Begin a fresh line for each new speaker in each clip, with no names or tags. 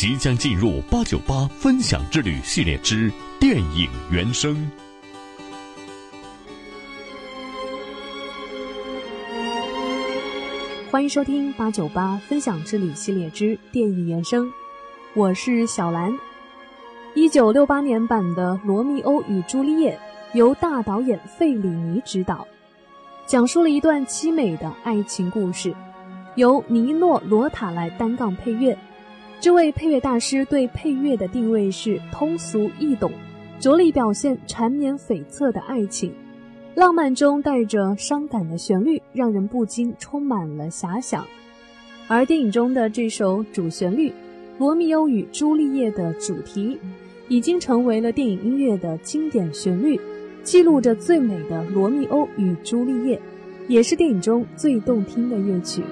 即将进入八九八分享之旅系列之电影原声。
欢迎收听八九八分享之旅系列之电影原声，我是小兰。一九六八年版的《罗密欧与朱丽叶》由大导演费里尼执导，讲述了一段凄美的爱情故事，由尼诺·罗塔来单杠配乐。这位配乐大师对配乐的定位是通俗易懂，着力表现缠绵悱恻的爱情，浪漫中带着伤感的旋律，让人不禁充满了遐想。而电影中的这首主旋律《罗密欧与朱丽叶》的主题，已经成为了电影音乐的经典旋律，记录着最美的罗密欧与朱丽叶，也是电影中最动听的乐曲。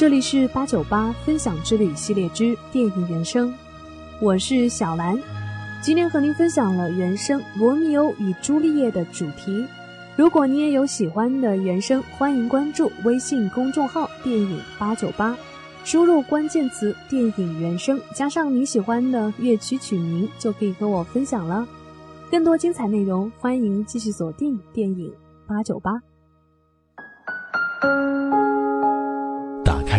这里是八九八分享之旅系列之电影原声，我是小兰，今天和您分享了原声《罗密欧与朱丽叶》的主题。如果你也有喜欢的原声，欢迎关注微信公众号“电影八九八”，输入关键词“电影原声”加上你喜欢的乐曲曲名，就可以和我分享了。更多精彩内容，欢迎继续锁定电影八九八。